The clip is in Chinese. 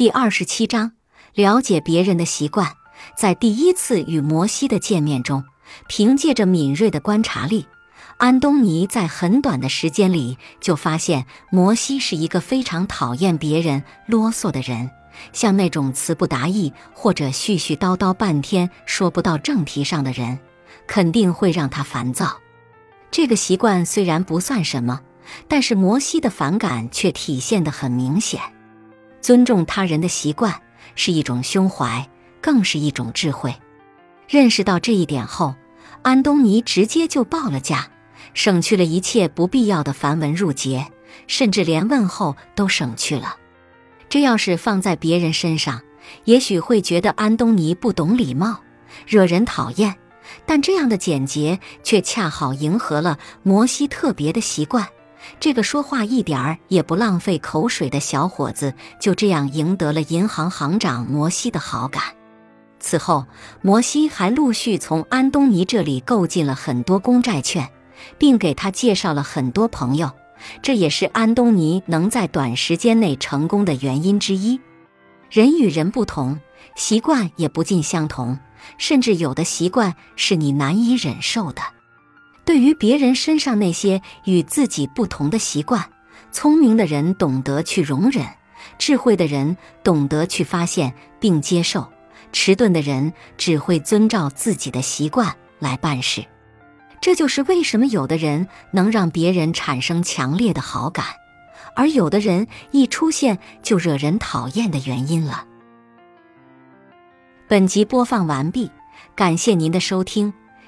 第二十七章，了解别人的习惯。在第一次与摩西的见面中，凭借着敏锐的观察力，安东尼在很短的时间里就发现摩西是一个非常讨厌别人啰嗦的人。像那种词不达意或者絮絮叨叨半天说不到正题上的人，肯定会让他烦躁。这个习惯虽然不算什么，但是摩西的反感却体现得很明显。尊重他人的习惯是一种胸怀，更是一种智慧。认识到这一点后，安东尼直接就报了价，省去了一切不必要的繁文缛节，甚至连问候都省去了。这要是放在别人身上，也许会觉得安东尼不懂礼貌，惹人讨厌。但这样的简洁却恰好迎合了摩西特别的习惯。这个说话一点儿也不浪费口水的小伙子，就这样赢得了银行行长摩西的好感。此后，摩西还陆续从安东尼这里购进了很多公债券，并给他介绍了很多朋友。这也是安东尼能在短时间内成功的原因之一。人与人不同，习惯也不尽相同，甚至有的习惯是你难以忍受的。对于别人身上那些与自己不同的习惯，聪明的人懂得去容忍，智慧的人懂得去发现并接受，迟钝的人只会遵照自己的习惯来办事。这就是为什么有的人能让别人产生强烈的好感，而有的人一出现就惹人讨厌的原因了。本集播放完毕，感谢您的收听。